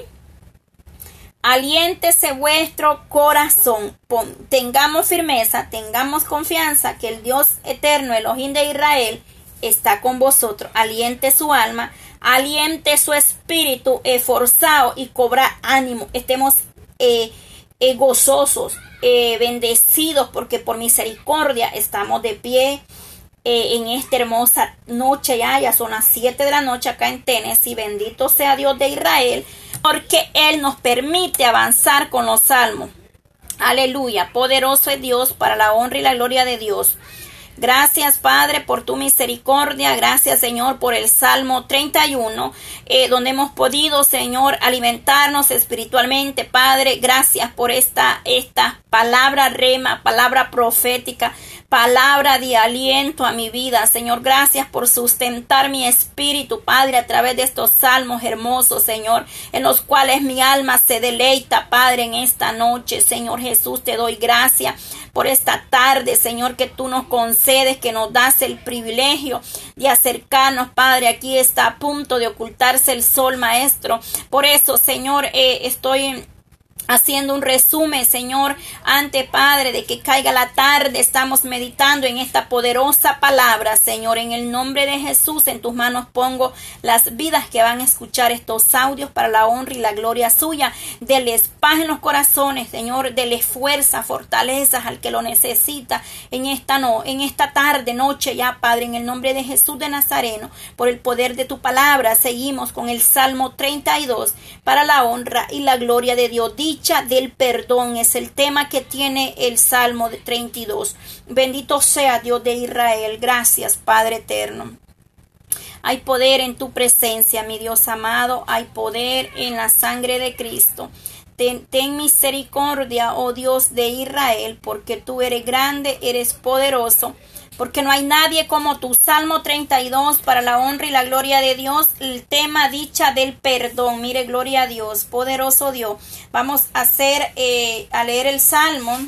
Aliéntese vuestro corazón. tengamos firmeza, tengamos confianza que el Dios eterno, el Ojín de Israel, está con vosotros. Aliente su alma aliente su espíritu esforzado y cobra ánimo. Estemos eh, eh, gozosos, eh, bendecidos, porque por misericordia estamos de pie en esta hermosa noche. Ya, ya son las 7 de la noche acá en Tennessee. Bendito sea Dios de Israel, porque Él nos permite avanzar con los salmos. Aleluya, poderoso es Dios para la honra y la gloria de Dios. Gracias, Padre, por tu misericordia. Gracias, Señor, por el Salmo 31, eh, donde hemos podido, Señor, alimentarnos espiritualmente. Padre, gracias por esta, esta palabra rema, palabra profética palabra de aliento a mi vida. Señor, gracias por sustentar mi espíritu, Padre, a través de estos salmos hermosos, Señor, en los cuales mi alma se deleita, Padre, en esta noche. Señor Jesús, te doy gracias por esta tarde, Señor, que tú nos concedes, que nos das el privilegio de acercarnos, Padre. Aquí está a punto de ocultarse el sol, Maestro. Por eso, Señor, eh, estoy haciendo un resumen, Señor, ante Padre, de que caiga la tarde. Estamos meditando en esta poderosa palabra, Señor. En el nombre de Jesús, en tus manos pongo las vidas que van a escuchar estos audios para la honra y la gloria suya. Deles paz en los corazones, Señor. Deles fuerza, fortalezas al que lo necesita en esta no, en esta tarde, noche ya, Padre, en el nombre de Jesús de Nazareno, por el poder de tu palabra. Seguimos con el Salmo 32 para la honra y la gloria de Dios del perdón es el tema que tiene el Salmo 32. Bendito sea Dios de Israel. Gracias, Padre eterno. Hay poder en tu presencia, mi Dios amado. Hay poder en la sangre de Cristo. Ten, misericordia, oh Dios de Israel, porque tú eres grande, eres poderoso porque no hay nadie como tu Salmo 32 para la honra y la gloria de Dios, el tema dicha del perdón. Mire, gloria a Dios, poderoso Dios. Vamos a hacer, eh, a leer el Salmo.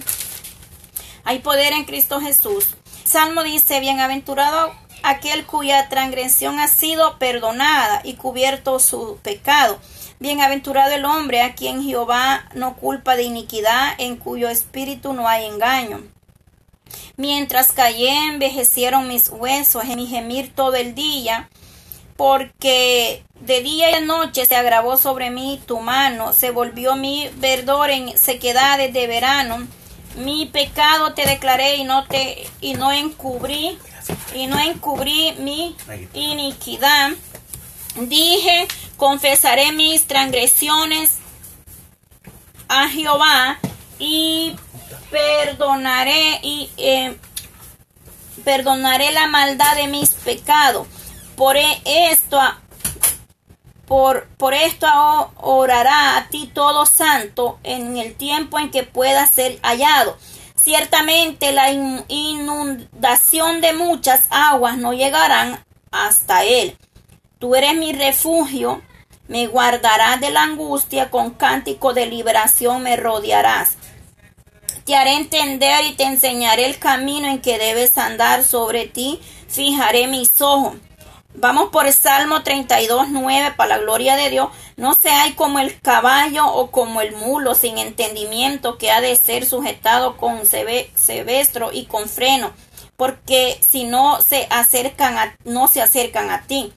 Hay poder en Cristo Jesús. Salmo dice, bienaventurado aquel cuya transgresión ha sido perdonada y cubierto su pecado. Bienaventurado el hombre a quien Jehová no culpa de iniquidad, en cuyo espíritu no hay engaño. Mientras callé, envejecieron mis huesos en mi gemir todo el día. porque de día y de noche se agravó sobre mí tu mano, se volvió mi verdor en sequedades de verano. Mi pecado te declaré y no te y no encubrí y no encubrí mi iniquidad. Dije, confesaré mis transgresiones a Jehová y perdonaré y eh, perdonaré la maldad de mis pecados. Por esto, por, por esto orará a ti todo santo en el tiempo en que pueda ser hallado. Ciertamente la inundación de muchas aguas no llegarán hasta él. Tú eres mi refugio, me guardarás de la angustia, con cántico de liberación me rodearás. Te haré entender y te enseñaré el camino en que debes andar sobre ti. Fijaré mis ojos. Vamos por el Salmo 32, 9, para la gloria de Dios. No seáis como el caballo o como el mulo sin entendimiento que ha de ser sujetado con cebestro y con freno, porque si no se acercan a, no se acercan a ti.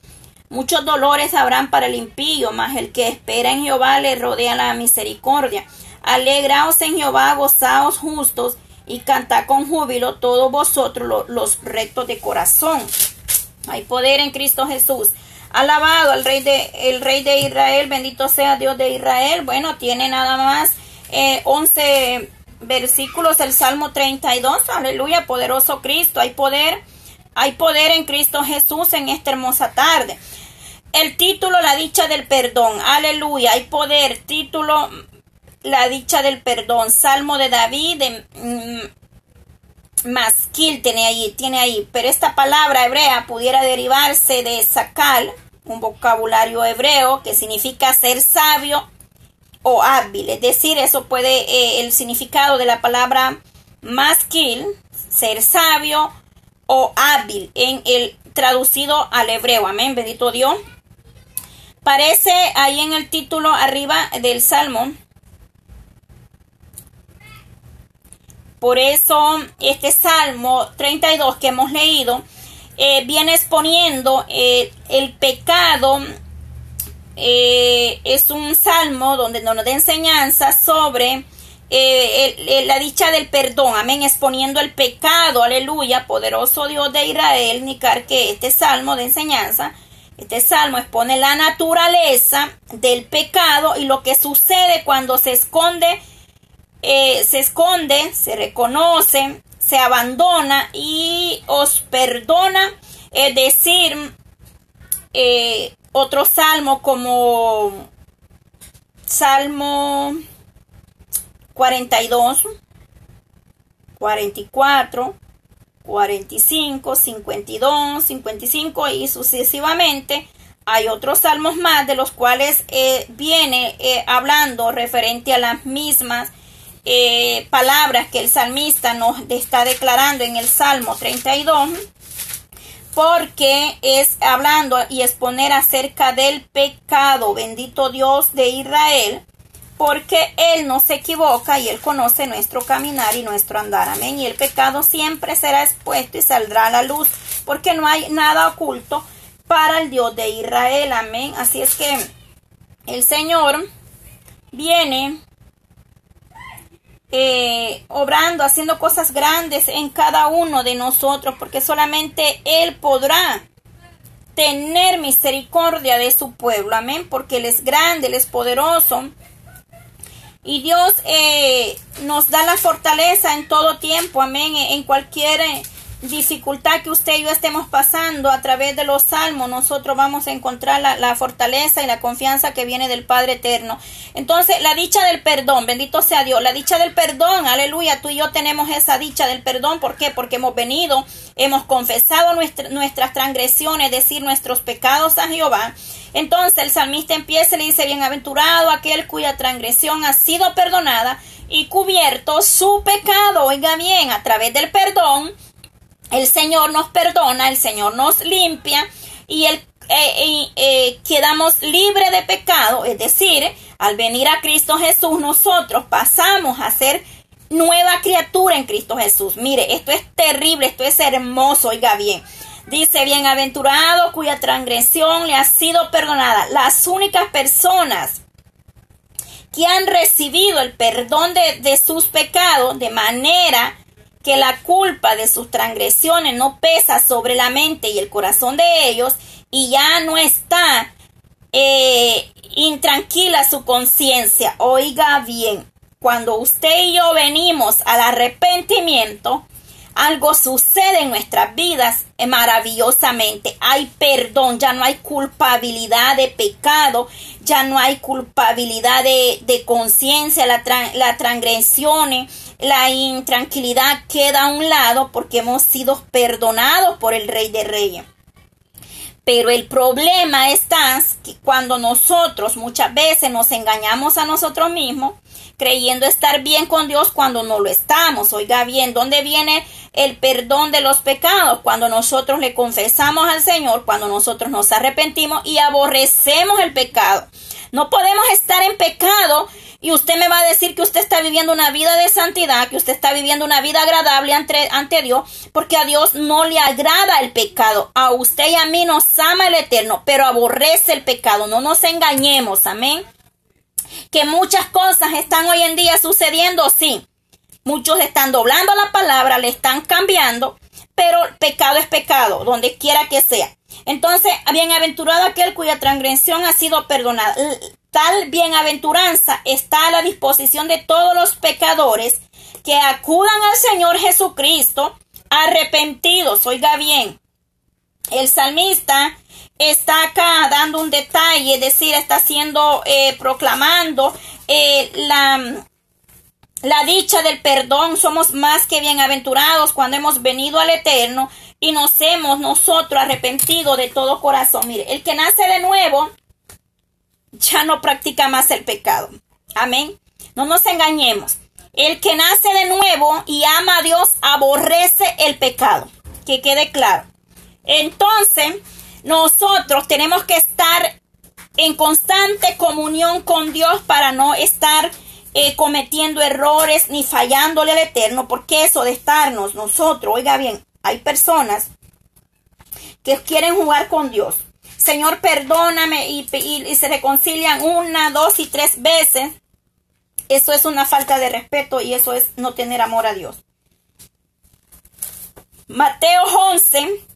Muchos dolores habrán para el impío, mas el que espera en Jehová le rodea la misericordia. Alegraos en Jehová, gozaos justos, y cantad con júbilo todos vosotros los, rectos de corazón. Hay poder en Cristo Jesús. Alabado al rey de, el rey de Israel, bendito sea Dios de Israel. Bueno, tiene nada más eh, 11 versículos el Salmo 32. Aleluya, poderoso Cristo. Hay poder, hay poder en Cristo Jesús en esta hermosa tarde. El título, la dicha del perdón. Aleluya, hay poder. Título, la dicha del perdón. Salmo de David, de mm, Masquil tiene ahí, tiene ahí. Pero esta palabra hebrea pudiera derivarse de sacal, un vocabulario hebreo que significa ser sabio o hábil. Es decir, eso puede, eh, el significado de la palabra masquil, ser sabio o hábil en el traducido al hebreo. Amén, bendito Dios. Parece ahí en el título arriba del Salmo Por eso este Salmo 32 que hemos leído eh, viene exponiendo eh, el pecado. Eh, es un salmo donde nos da enseñanza sobre la dicha del perdón, amén, exponiendo el pecado, aleluya, poderoso Dios de Israel, ni que este salmo de enseñanza, este salmo expone la naturaleza del pecado y lo que sucede cuando se esconde eh, se esconde, se reconoce, se abandona y os perdona. Es decir, eh, otro salmo como Salmo 42, 44, 45, 52, 55 y sucesivamente. Hay otros salmos más de los cuales eh, viene hablando referente a las mismas eh, palabras que el salmista nos está declarando en el Salmo 32, porque es hablando y exponer acerca del pecado, bendito Dios de Israel, porque Él no se equivoca y Él conoce nuestro caminar y nuestro andar. Amén. Y el pecado siempre será expuesto y saldrá a la luz, porque no hay nada oculto para el Dios de Israel. Amén. Así es que el Señor viene eh, obrando, haciendo cosas grandes en cada uno de nosotros, porque solamente Él podrá tener misericordia de su pueblo, amén, porque Él es grande, Él es poderoso. Y Dios eh, nos da la fortaleza en todo tiempo, amén, en cualquier dificultad que usted y yo estemos pasando a través de los salmos, nosotros vamos a encontrar la, fortaleza y la confianza que viene del Padre Eterno. Entonces, la dicha del perdón, bendito sea Dios, la dicha del perdón, aleluya, tú y yo tenemos esa dicha del perdón, ¿por qué? Porque hemos venido, hemos confesado nuestras transgresiones, es decir, nuestros pecados a Jehová. Entonces el salmista empieza y le dice, bienaventurado aquel cuya transgresión ha sido perdonada y cubierto su pecado. Oiga bien, a través del perdón el Señor nos perdona, el Señor nos limpia y eh, eh, quedamos libres de pecado. Es decir, al venir a Cristo Jesús, nosotros pasamos a ser nueva criatura en Cristo Jesús. Mire, esto es terrible, esto es hermoso, oiga bien. Dice, bienaventurado cuya transgresión le ha sido perdonada. Las únicas personas que han recibido el perdón de sus pecados de manera que la culpa de sus transgresiones no pesa sobre la mente y el corazón de ellos y ya no está eh, intranquila su conciencia. Oiga bien, cuando usted y yo venimos al arrepentimiento, algo sucede en nuestras vidas maravillosamente. Hay perdón, ya no hay culpabilidad de pecado, ya no hay culpabilidad de, conciencia, la, la transgresión, la intranquilidad queda a un lado porque hemos sido perdonados por el Rey de Reyes. Pero el problema está que cuando nosotros muchas veces nos engañamos a nosotros mismos, creyendo estar bien con Dios cuando no lo estamos. Oiga bien, ¿dónde viene el perdón de los pecados? Cuando nosotros le confesamos al Señor, cuando nosotros nos arrepentimos y aborrecemos el pecado. No podemos estar en pecado y usted me va a decir que usted está viviendo una vida de santidad, que usted está viviendo una vida agradable ante, ante Dios, porque a Dios no le agrada el pecado. A usted y a mí nos ama el Eterno, pero aborrece el pecado. No nos engañemos, amén. Que muchas cosas están hoy en día sucediendo, sí. Muchos están doblando la palabra, le están cambiando, pero pecado es pecado, donde quiera que sea. Entonces, bienaventurado aquel cuya transgresión ha sido perdonada. Tal bienaventuranza está a la disposición de todos los pecadores que acudan al Señor Jesucristo arrepentidos. Oiga bien, el salmista está acá dando un detalle, es decir, está haciendo, eh, proclamando eh, la, la dicha del perdón. Somos más que bienaventurados cuando hemos venido al Eterno y nos hemos nosotros arrepentido de todo corazón. Mire, el que nace de nuevo ya no practica más el pecado. Amén. No nos engañemos. El que nace de nuevo y ama a Dios aborrece el pecado. Que quede claro. Entonces, nosotros tenemos que estar en constante comunión con Dios para no estar eh, cometiendo errores ni fallándole al Eterno, porque eso de estarnos nosotros, oiga bien, hay personas que quieren jugar con Dios. Señor, perdóname y, se reconcilian una, dos y tres veces. Eso es una falta de respeto y eso es no tener amor a Dios. Mateo 11,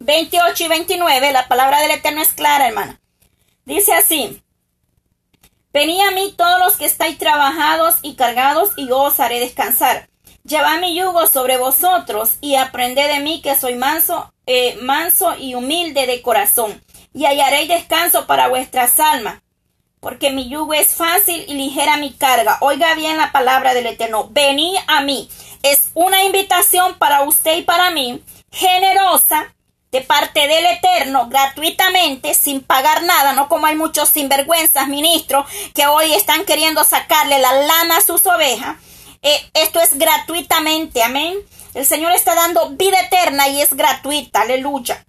28 y 29, la palabra del Eterno es clara, hermana. Dice así, Venid a mí todos los que estáis trabajados y cargados y yo os haré descansar. Llevad mi yugo sobre vosotros y aprended de mí que soy manso, eh, manso y humilde de corazón, y hallaréis descanso para vuestras almas, porque mi yugo es fácil y ligera mi carga. Oiga bien la palabra del Eterno, venid a mí. Es una invitación para usted y para mí, generosa, de parte del Eterno, gratuitamente, sin pagar nada, no como hay muchos sinvergüenzas ministros que hoy están queriendo sacarle la lana a sus ovejas eh, esto es gratuitamente, amén. El Señor está dando vida eterna y es gratuita, aleluya.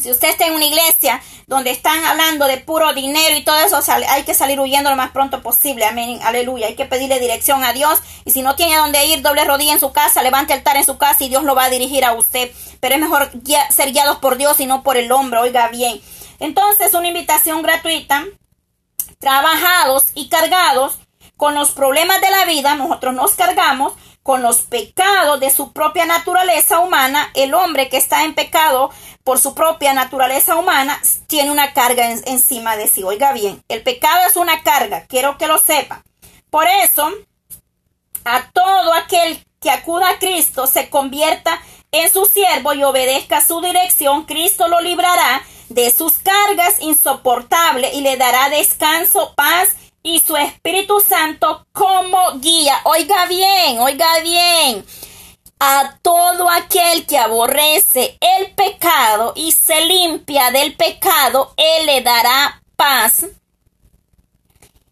Si usted está en una iglesia donde están hablando de puro dinero y todo eso, hay que salir huyendo lo más pronto posible. Amén. Aleluya. Hay que pedirle dirección a Dios. Y si no tiene dónde ir, doble rodilla en su casa, levante altar en su casa y Dios lo va a dirigir a usted. Pero es mejor ser guiados por Dios y no por el hombre. Oiga bien. Entonces, una invitación gratuita. Trabajados y cargados con los problemas de la vida, nosotros nos cargamos con los pecados de su propia naturaleza humana. El hombre que está en pecado por su propia naturaleza humana tiene una carga encima de sí. Oiga bien, el pecado es una carga, quiero que lo sepa. Por eso, a todo aquel que acuda a Cristo se convierta en su siervo y obedezca su dirección, Cristo lo librará de sus cargas insoportables y le dará descanso, paz y su Espíritu Santo como guía. Oiga bien, oiga bien. A todo aquel que aborrece el pecado y se limpia del pecado, Él le dará paz,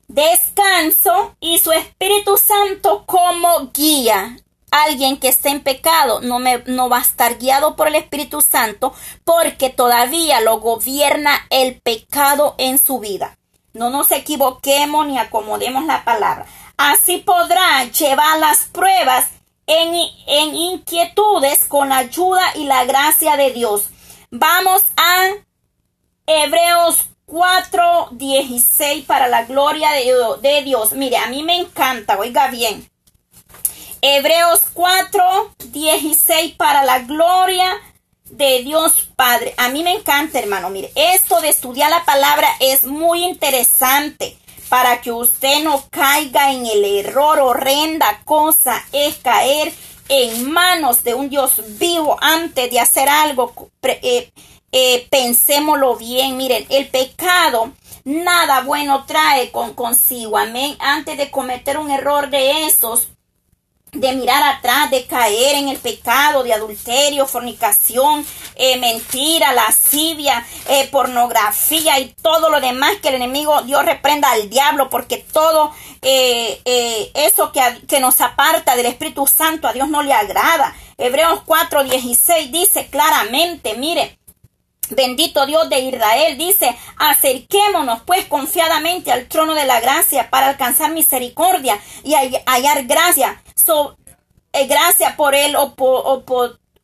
descanso y su Espíritu Santo como guía. Alguien que esté en pecado no, me, no va a estar guiado por el Espíritu Santo porque todavía lo gobierna el pecado en su vida. No nos equivoquemos ni acomodemos la palabra. Así podrá llevar las pruebas en, en inquietudes con la ayuda y la gracia de Dios. Vamos a Hebreos 4:16 para la gloria de, Dios. Mire, a mí me encanta, oiga bien. Hebreos 4:16 para la gloria de Dios Padre. A mí me encanta, hermano. Mire, esto de estudiar la palabra es muy interesante para que usted no caiga en el error. Horrenda cosa es caer en manos de un Dios vivo antes de hacer algo. Eh, eh, pensémoslo bien. Miren, el pecado nada bueno trae con consigo. Amén. Antes de cometer un error de esos, de mirar atrás, de caer en el pecado de adulterio, fornicación, eh, mentira, lascivia, eh, pornografía y todo lo demás que el enemigo, Dios reprenda al diablo, porque todo eh, eso que, que, nos aparta del Espíritu Santo a Dios no le agrada. Hebreos 4:16 dice claramente, mire, Bendito Dios de Israel dice, acerquémonos pues confiadamente al trono de la gracia para alcanzar misericordia y hallar gracia, so, eh, gracia por el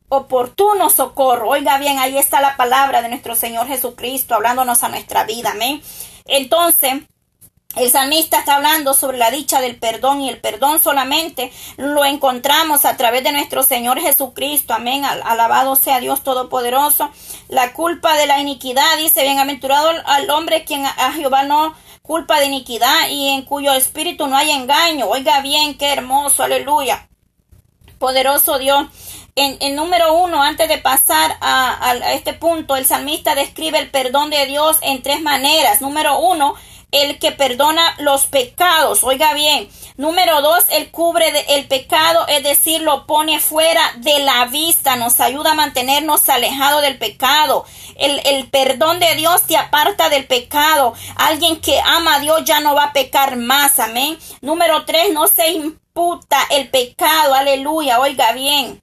oportuno socorro. Oiga bien, ahí está la palabra de nuestro Señor Jesucristo hablándonos a nuestra vida, amén. Entonces, el salmista está hablando sobre la dicha del perdón y el perdón solamente lo encontramos a través de nuestro Señor Jesucristo. Amén. Alabado sea Dios Todopoderoso. La culpa de la iniquidad, dice, bienaventurado al hombre quien a Jehová no culpa de iniquidad y en cuyo espíritu no hay engaño. Oiga bien, qué hermoso, aleluya. Poderoso Dios. En, en, número uno, antes de pasar a, a este punto, el salmista describe el perdón de Dios en tres maneras. Número uno, el que perdona los pecados. Oiga bien. Número dos, el cubre el pecado, es decir, lo pone fuera de la vista, nos ayuda a mantenernos alejados del pecado. El, el perdón de Dios te aparta del pecado. Alguien que ama a Dios ya no va a pecar más. Amén. Número tres, no se imputa el pecado. Aleluya. Oiga bien.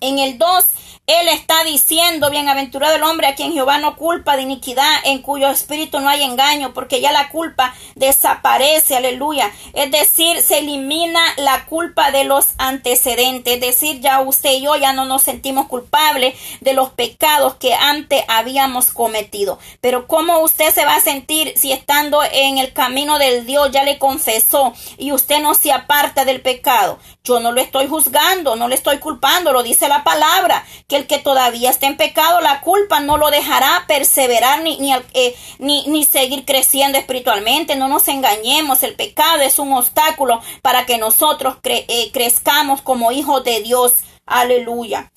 En el dos, él está diciendo, bienaventurado el hombre a quien Jehová no culpa de iniquidad, en cuyo espíritu no hay engaño, porque ya la culpa desaparece, aleluya. Es decir, se elimina la culpa de los antecedentes, es decir, ya usted y yo ya no nos sentimos culpables de los pecados que antes habíamos cometido. Pero ¿cómo usted se va a sentir si estando en el camino del Dios ya le confesó y usted no se aparta del pecado? Yo no lo estoy juzgando, no le estoy culpando, lo dice la palabra, que el que todavía está en pecado, la culpa no lo dejará perseverar ni, ni, eh, ni, seguir creciendo espiritualmente. No nos engañemos, el pecado es un obstáculo para que nosotros eh, crezcamos como hijos de Dios. Aleluya.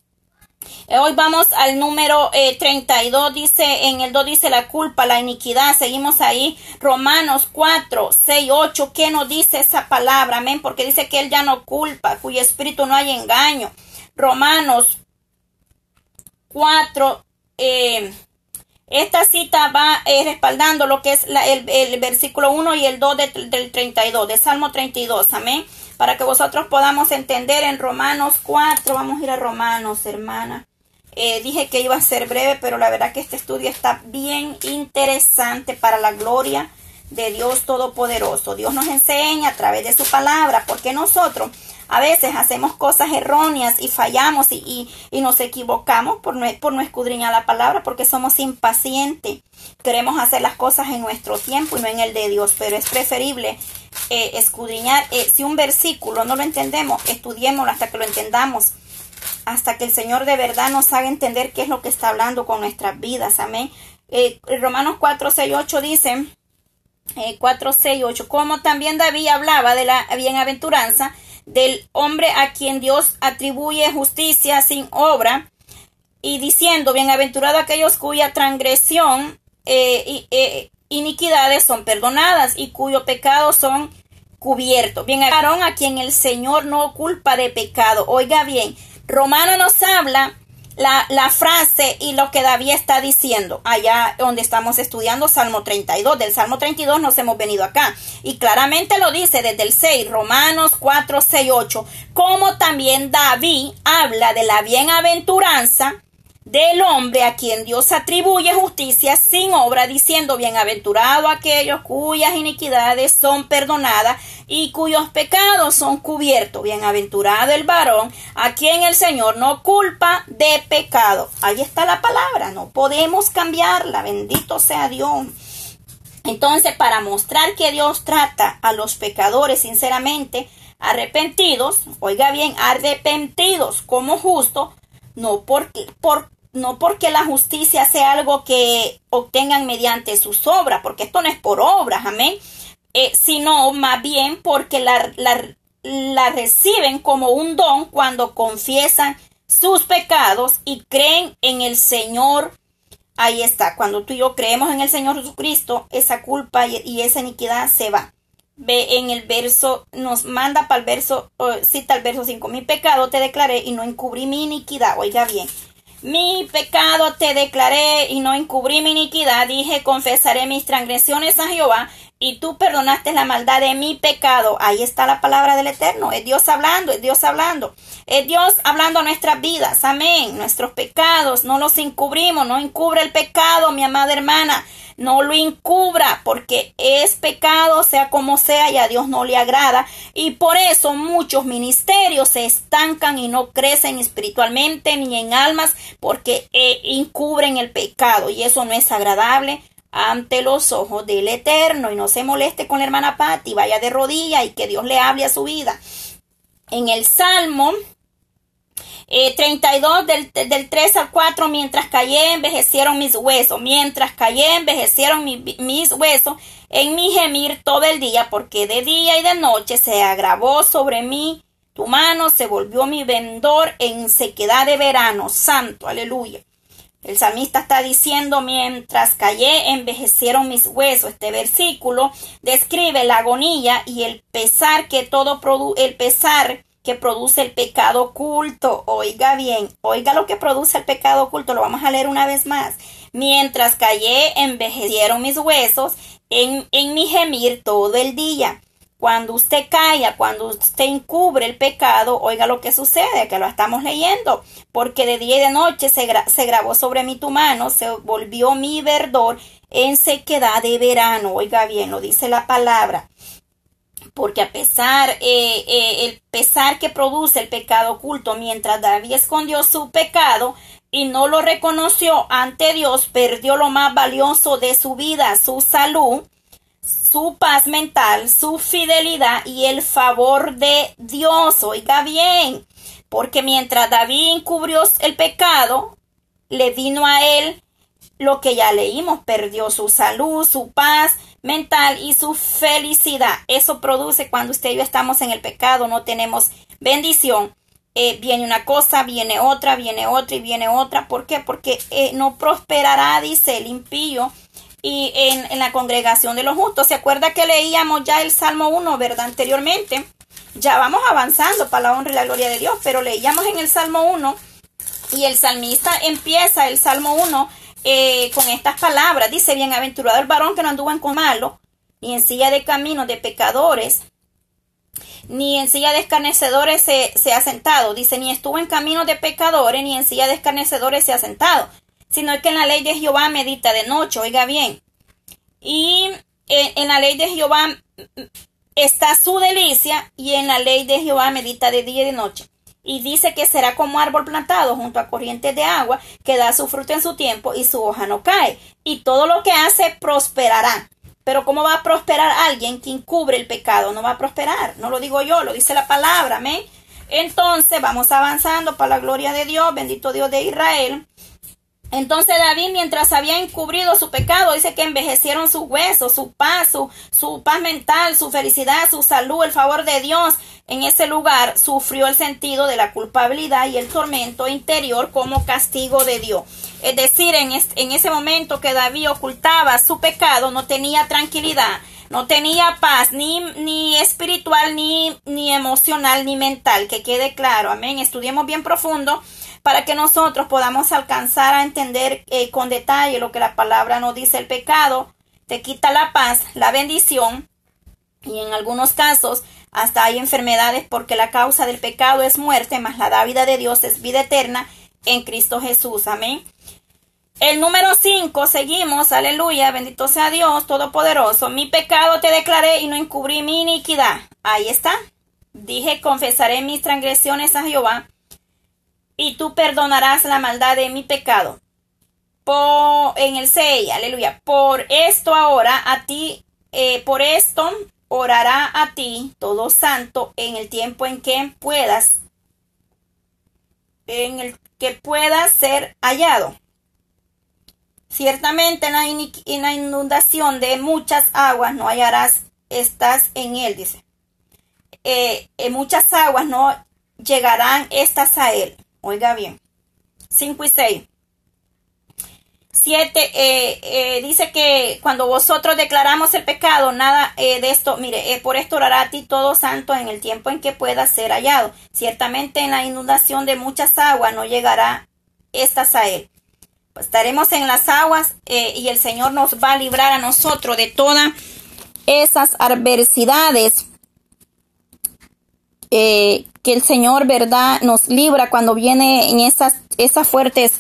Eh, hoy vamos al número 32, dice, en el 2 dice la culpa, la iniquidad. Seguimos ahí, Romanos 4, 6, 8. ¿Qué nos dice esa palabra? Amén, porque dice que Él ya no culpa, cuyo espíritu no hay engaño. Romanos 4. Eh, esta cita va eh, respaldando lo que es el, versículo 1 y el 2 del 32, de Salmo 32. Amén. Para que vosotros podamos entender en Romanos 4. Vamos a ir a Romanos, hermana. Eh, dije que iba a ser breve, pero la verdad que este estudio está bien interesante para la gloria de Dios Todopoderoso. Dios nos enseña a través de su palabra, porque nosotros a veces hacemos cosas erróneas y fallamos y, nos equivocamos por no, por no escudriñar la palabra, porque somos impacientes. Queremos hacer las cosas en nuestro tiempo y no en el de Dios, pero es preferible eh, escudriñar. Eh, si un versículo no lo entendemos, estudiémoslo hasta que lo entendamos hasta que el Señor de verdad nos haga entender qué es lo que está hablando con nuestras vidas. Amén. Eh, Romanos 4, 6, 8 dice, 4, 6, 8, como también David hablaba de la bienaventuranza del hombre a quien Dios atribuye justicia sin obra, y diciendo, bienaventurado aquellos cuya transgresión eh, eh, iniquidades son perdonadas y cuyo pecado son cubiertos. Bien, a quien el Señor no culpa de pecado. Oiga bien, Romano nos habla la, la, frase y lo que David está diciendo allá donde estamos estudiando Salmo 32. Del Salmo 32 nos hemos venido acá. Y claramente lo dice desde el 6, Romanos 4, 6, 8. Como también David habla de la bienaventuranza del hombre a quien Dios atribuye justicia sin obra, diciendo, bienaventurado aquellos cuyas iniquidades son perdonadas y cuyos pecados son cubiertos. Bienaventurado el varón a quien el Señor no culpa de pecado. Ahí está la palabra, no podemos cambiarla, bendito sea Dios. Entonces, para mostrar que Dios trata a los pecadores sinceramente, arrepentidos, oiga bien, arrepentidos como justo, no porque, por, no porque la justicia sea algo que obtengan mediante sus obras, porque esto no es por obras, amén, eh, sino más bien porque la, la reciben como un don cuando confiesan sus pecados y creen en el Señor. Ahí está, cuando tú y yo creemos en el Señor Jesucristo, esa culpa y esa iniquidad se va. Ve en el verso, nos manda para el verso, cita el verso 5, mi pecado te declaré y no encubrí mi iniquidad. Oiga bien, mi pecado te declaré y no encubrí mi iniquidad. Dije, confesaré mis transgresiones a Jehová y tú perdonaste la maldad de mi pecado. Ahí está la palabra del Eterno. Es Dios hablando, es Dios hablando. Es Dios hablando a nuestras vidas. Amén. Nuestros pecados no los encubrimos. No encubre el pecado, mi amada hermana no lo encubra porque es pecado, sea como sea, y a Dios no le agrada. Y por eso muchos ministerios se estancan y no crecen espiritualmente ni en almas porque eh, encubren el pecado y eso no es agradable ante los ojos del Eterno. Y no se moleste con la hermana Patti, vaya de rodilla y que Dios le hable a su vida. En el Salmo 32 eh, del, del 3 al 4, mientras callé, envejecieron mis huesos, mientras callé, envejecieron mis huesos en mi gemir todo el día, porque de día y de noche se agravó sobre mí tu mano, se volvió mi vendor en sequedad de verano, santo, aleluya. El salmista está diciendo, mientras callé, envejecieron mis huesos. Este versículo describe la agonía y el pesar que todo produce, el pesar que produce el pecado oculto. Oiga bien, oiga lo que produce el pecado oculto. Lo vamos a leer una vez más. Mientras callé, envejecieron mis huesos en, en mi gemir todo el día. Cuando usted calla, cuando usted encubre el pecado, oiga lo que sucede, que lo estamos leyendo, porque de día y de noche se, grabó sobre mí tu mano, se volvió mi verdor en sequedad de verano. Oiga bien, lo dice la palabra porque a pesar eh, eh, el pesar que produce el pecado oculto mientras David escondió su pecado y no lo reconoció ante Dios perdió lo más valioso de su vida su salud su paz mental su fidelidad y el favor de Dios oiga bien porque mientras David encubrió el pecado le vino a él lo que ya leímos perdió su salud su paz mental y su felicidad. Eso produce cuando usted y yo estamos en el pecado, no tenemos bendición. Eh, viene una cosa, viene otra, viene otra y viene otra. ¿Por qué? Porque eh, no prosperará, dice el impío, y en, en, la congregación de los justos. ¿Se acuerda que leíamos ya el Salmo 1, verdad? Anteriormente. Ya vamos avanzando para la honra y la gloria de Dios, pero leíamos en el Salmo 1 y el salmista empieza el Salmo 1 eh, con estas palabras. Dice, bienaventurado el varón que no anduvo en con malo, ni en silla de camino de pecadores, ni en silla de escarnecedores se, se, ha sentado. Dice, ni estuvo en camino de pecadores, ni en silla de escarnecedores se ha sentado, sino que en la ley de Jehová medita de noche, oiga bien. Y en, la ley de Jehová está su delicia, y en la ley de Jehová medita de día y de noche y dice que será como árbol plantado junto a corrientes de agua que da su fruto en su tiempo y su hoja no cae y todo lo que hace prosperará. Pero ¿cómo va a prosperar alguien que encubre el pecado? No va a prosperar. No lo digo yo, lo dice la palabra. Amén. Entonces vamos avanzando para la gloria de Dios, bendito Dios de Israel. Entonces David, mientras había encubrido su pecado, dice que envejecieron sus huesos, su paz, su, su, paz mental, su felicidad, su salud, el favor de Dios. En ese lugar sufrió el sentido de la culpabilidad y el tormento interior como castigo de Dios. Es decir, en, en ese momento que David ocultaba su pecado, no tenía tranquilidad, no tenía paz ni, ni espiritual, ni, ni emocional, ni mental. Que quede claro, amén. Estudiemos bien profundo para que nosotros podamos alcanzar a entender eh, con detalle lo que la palabra nos dice. El pecado te quita la paz, la bendición y en algunos casos hasta hay enfermedades porque la causa del pecado es muerte, más la dávida de Dios es vida eterna en Cristo Jesús. Amén. El número 5, seguimos, aleluya, bendito sea Dios Todopoderoso. Mi pecado te declaré y no encubrí mi iniquidad. Ahí está. Dije, confesaré mis transgresiones a Jehová y tú perdonarás la maldad de mi pecado. Por, en el 6, aleluya. Por esto ahora a ti, eh, por esto orará a ti todo santo en el tiempo en que puedas, en el que puedas ser hallado. Ciertamente en la, en la inundación de muchas aguas no hallarás, estás en él, dice. Eh, en muchas aguas no llegarán estas a él. Oiga bien. 5 y 6. 7 eh, eh, dice que cuando vosotros declaramos el pecado, nada eh, de esto, mire, por esto orará a ti todo santo en el tiempo en que pueda ser hallado. Ciertamente en la inundación de muchas aguas no llegará estas a él. Estaremos en las aguas y el Señor nos va a librar a nosotros de todas esas adversidades que el Señor, ¿verdad?, nos libra cuando viene en esas, esas fuertes